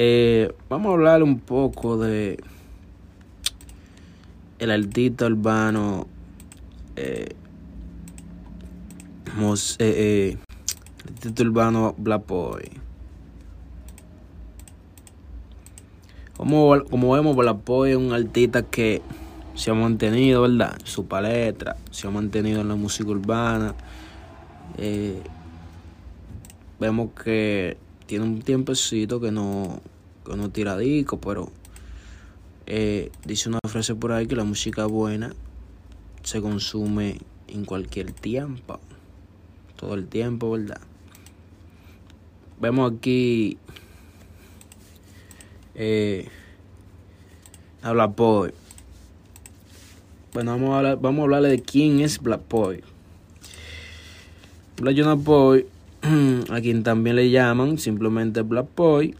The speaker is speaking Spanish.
Eh, vamos a hablar un poco de el artista urbano eh, eh, eh, el artista urbano Black. Como, como vemos, Black es un artista que se ha mantenido, ¿verdad? Su paleta, se ha mantenido en la música urbana. Vemos que tiene un tiempecito que no, que no tira disco, pero eh, dice una frase por ahí que la música buena se consume en cualquier tiempo, todo el tiempo, ¿verdad? Vemos aquí eh, Black Boy. Bueno, vamos a, hablar, vamos a hablarle de quién es Black Boy. Black Boy, a quien también le llaman simplemente Black Boy,